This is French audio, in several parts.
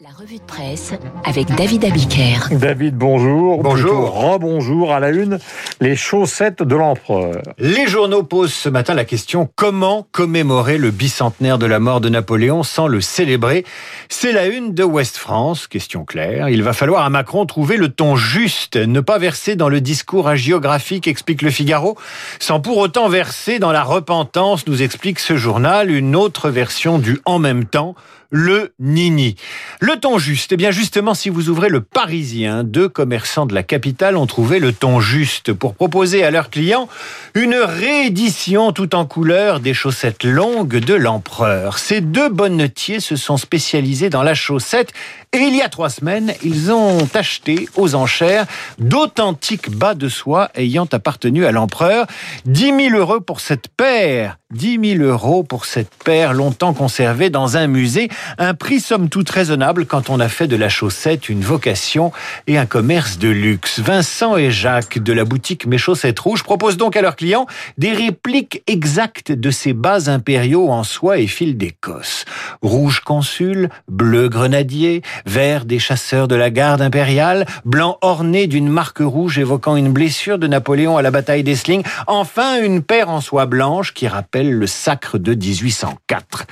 La revue de presse avec David Abiker. David, bonjour. Bonjour. Rebonjour à la une, les chaussettes de l'empereur. Les journaux posent ce matin la question comment commémorer le bicentenaire de la mort de Napoléon sans le célébrer? C'est la une de West France, question claire. Il va falloir à Macron trouver le ton juste, ne pas verser dans le discours hagiographique, explique le Figaro, sans pour autant verser dans la repentance, nous explique ce journal, une autre version du en même temps le nini. Le ton juste, eh bien justement, si vous ouvrez le Parisien, deux commerçants de la capitale ont trouvé le ton juste pour proposer à leurs clients une réédition tout en couleur des chaussettes longues de l'empereur. Ces deux bonnetiers se sont spécialisés dans la chaussette et il y a trois semaines, ils ont acheté aux enchères d'authentiques bas de soie ayant appartenu à l'empereur. 10 000 euros pour cette paire. 10 000 euros pour cette paire longtemps conservée dans un musée. Un prix somme toute raisonnable quand on a fait de la chaussette une vocation et un commerce de luxe. Vincent et Jacques de la boutique Mes Chaussettes Rouges proposent donc à leurs clients des répliques exactes de ces bas impériaux en soie et fil d'Écosse. Rouge consul, bleu grenadier, vert des chasseurs de la garde impériale, blanc orné d'une marque rouge évoquant une blessure de Napoléon à la bataille d'Essling, enfin une paire en soie blanche qui rappelle le sacre de 1804.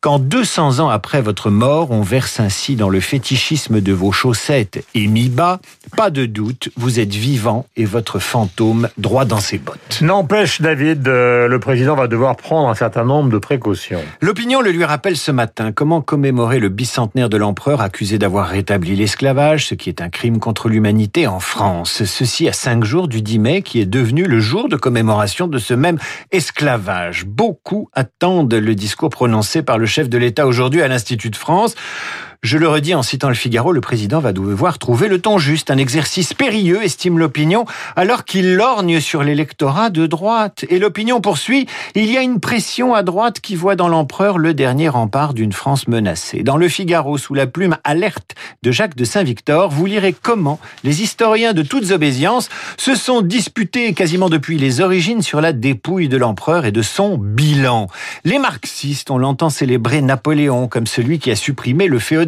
Quand 200 ans après votre mort, on verse ainsi dans le fétichisme de vos chaussettes et mis bas, pas de doute, vous êtes vivant et votre fantôme droit dans ses bottes. N'empêche, David, euh, le président va devoir prendre un certain nombre de précautions. L'opinion le lui rappelle ce matin. Comment commémorer le bicentenaire de l'empereur accusé d'avoir rétabli l'esclavage, ce qui est un crime contre l'humanité en France Ceci à cinq jours du 10 mai, qui est devenu le jour de commémoration de ce même esclavage. Beaucoup attendent le discours prononcé par le chef de l'État aujourd'hui à l'Institut de France. Je le redis en citant le Figaro, le président va devoir trouver le ton juste, un exercice périlleux, estime l'opinion, alors qu'il lorgne sur l'électorat de droite. Et l'opinion poursuit, il y a une pression à droite qui voit dans l'empereur le dernier rempart d'une France menacée. Dans le Figaro, sous la plume alerte de Jacques de Saint-Victor, vous lirez comment les historiens de toutes obédiences se sont disputés quasiment depuis les origines sur la dépouille de l'empereur et de son bilan. Les marxistes, on l'entend célébrer Napoléon comme celui qui a supprimé le féodalisme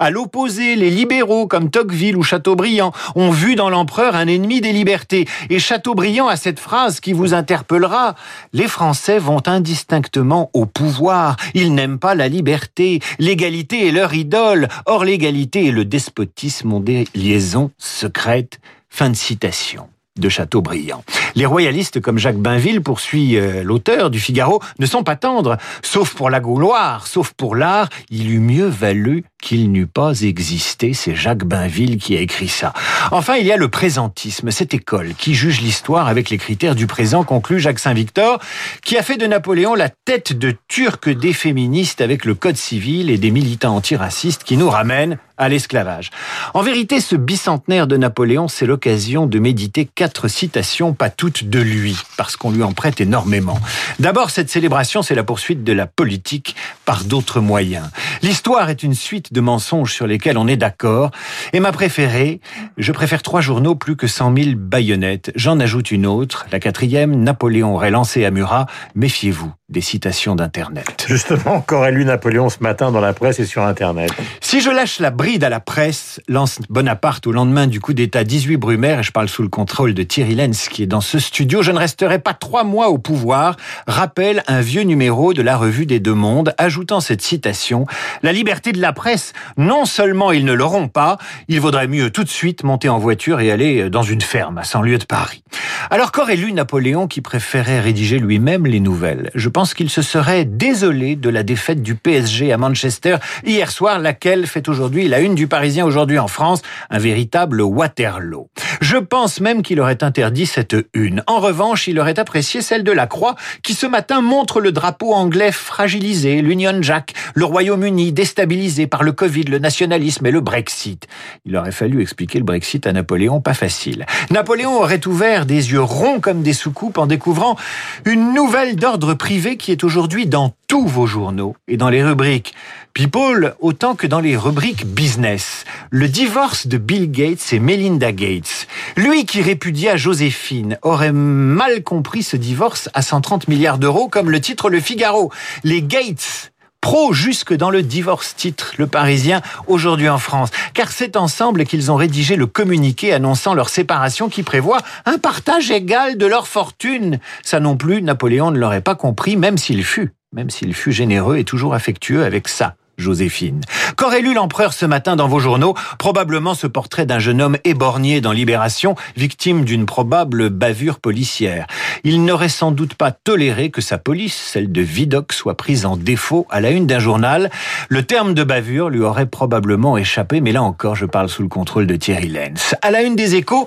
à l'opposé, les libéraux comme Tocqueville ou Chateaubriand ont vu dans l'empereur un ennemi des libertés. Et Chateaubriand a cette phrase qui vous interpellera. Les Français vont indistinctement au pouvoir. Ils n'aiment pas la liberté. L'égalité est leur idole. Or, l'égalité et le despotisme ont des liaisons secrètes. Fin de citation de Chateaubriand. Les royalistes comme Jacques Bainville, poursuit euh, l'auteur du Figaro, ne sont pas tendres. Sauf pour la Gauloire, sauf pour l'art, il eût mieux valu qu'il n'eût pas existé. C'est Jacques Bainville qui a écrit ça. Enfin, il y a le présentisme, cette école qui juge l'histoire avec les critères du présent, conclut Jacques Saint-Victor, qui a fait de Napoléon la tête de turc des féministes avec le code civil et des militants antiracistes qui nous ramènent à l'esclavage. En vérité, ce bicentenaire de Napoléon, c'est l'occasion de méditer quatre citations, pas toutes de lui, parce qu'on lui en prête énormément. D'abord, cette célébration, c'est la poursuite de la politique par d'autres moyens. L'histoire est une suite de mensonges sur lesquels on est d'accord. Et ma préférée, je préfère trois journaux plus que cent mille baïonnettes. J'en ajoute une autre, la quatrième, Napoléon aurait lancé à Murat, méfiez-vous des citations d'Internet. Justement, encore élu Napoléon ce matin dans la presse et sur Internet. Si je lâche la bride à la presse, lance Bonaparte au lendemain du coup d'État 18 Brumaire, et je parle sous le contrôle de Thierry Lenz qui est dans ce studio, je ne resterai pas trois mois au pouvoir, rappelle un vieux numéro de la revue des Deux Mondes, ajoutant cette citation, la liberté de la presse, non seulement ils ne l'auront pas, il vaudrait mieux tout de suite monter en voiture et aller dans une ferme à 100 lieues de Paris. Alors qu'aurait lu Napoléon qui préférait rédiger lui-même les nouvelles? Je pense qu'il se serait désolé de la défaite du PSG à Manchester hier soir, laquelle fait aujourd'hui la une du Parisien aujourd'hui en France, un véritable Waterloo. Je pense même qu'il aurait interdit cette une. En revanche, il aurait apprécié celle de la Croix, qui ce matin montre le drapeau anglais fragilisé, l'Union Jack, le Royaume-Uni déstabilisé par le Covid, le nationalisme et le Brexit. Il aurait fallu expliquer le Brexit à Napoléon, pas facile. Napoléon aurait ouvert des yeux ronds comme des soucoupes en découvrant une nouvelle d'ordre privé qui est aujourd'hui dans tous vos journaux et dans les rubriques People autant que dans les rubriques business. Le divorce de Bill Gates et Melinda Gates. Lui qui répudia Joséphine aurait mal compris ce divorce à 130 milliards d'euros comme le titre Le Figaro. Les Gates pro jusque dans le divorce titre, le Parisien, aujourd'hui en France. Car c'est ensemble qu'ils ont rédigé le communiqué annonçant leur séparation qui prévoit un partage égal de leur fortune. Ça non plus, Napoléon ne l'aurait pas compris, même s'il fut, même s'il fut généreux et toujours affectueux avec ça. Joséphine. Qu'aurait lu l'empereur ce matin dans vos journaux? Probablement ce portrait d'un jeune homme éborgné dans Libération, victime d'une probable bavure policière. Il n'aurait sans doute pas toléré que sa police, celle de Vidocq, soit prise en défaut à la une d'un journal. Le terme de bavure lui aurait probablement échappé, mais là encore, je parle sous le contrôle de Thierry Lenz. À la une des échos,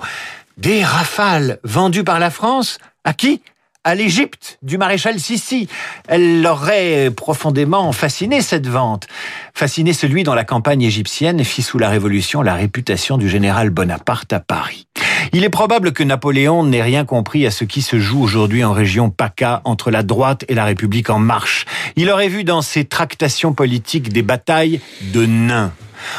des rafales vendues par la France? À qui? À l'Égypte du maréchal Sissi. Elle l'aurait profondément fasciné cette vente. Fasciné celui dont la campagne égyptienne fit sous la Révolution la réputation du général Bonaparte à Paris. Il est probable que Napoléon n'ait rien compris à ce qui se joue aujourd'hui en région PACA entre la droite et la République en marche. Il aurait vu dans ses tractations politiques des batailles de nains.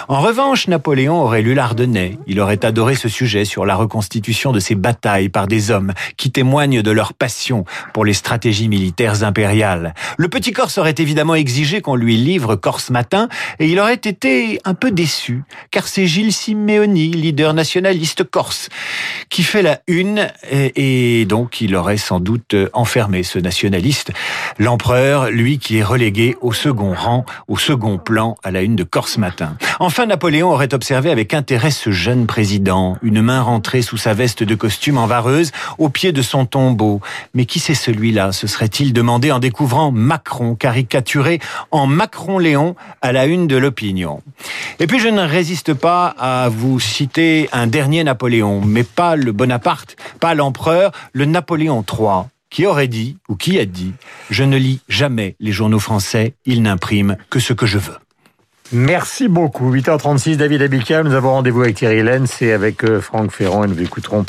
En revanche, Napoléon aurait lu l'Ardennais. Il aurait adoré ce sujet sur la reconstitution de ces batailles par des hommes qui témoignent de leur passion pour les stratégies militaires impériales. Le petit Corse aurait évidemment exigé qu'on lui livre Corse Matin et il aurait été un peu déçu car c'est Gilles Simeoni, leader nationaliste corse, qui fait la une et donc il aurait sans doute enfermé ce nationaliste. L'empereur, lui qui est relégué au second rang, au second plan à la une de Corse Matin. Enfin, Napoléon aurait observé avec intérêt ce jeune président, une main rentrée sous sa veste de costume en vareuse, au pied de son tombeau. Mais qui c'est celui-là se serait-il demandé en découvrant Macron caricaturé en Macron-Léon à la une de l'opinion. Et puis je ne résiste pas à vous citer un dernier Napoléon, mais pas le Bonaparte, pas l'empereur, le Napoléon III qui aurait dit, ou qui a dit, je ne lis jamais les journaux français, ils n'impriment que ce que je veux. Merci beaucoup. 8h36, David Abical. Nous avons rendez-vous avec Thierry Lenz et avec euh, Franck Ferrand et nous écouterons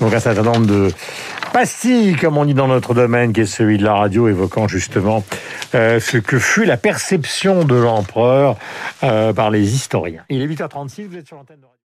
donc un certain nombre de pastilles, comme on dit dans notre domaine, qui est celui de la radio, évoquant justement euh, ce que fut la perception de l'empereur euh, par les historiens. Il est 8h36, vous êtes sur l'antenne de.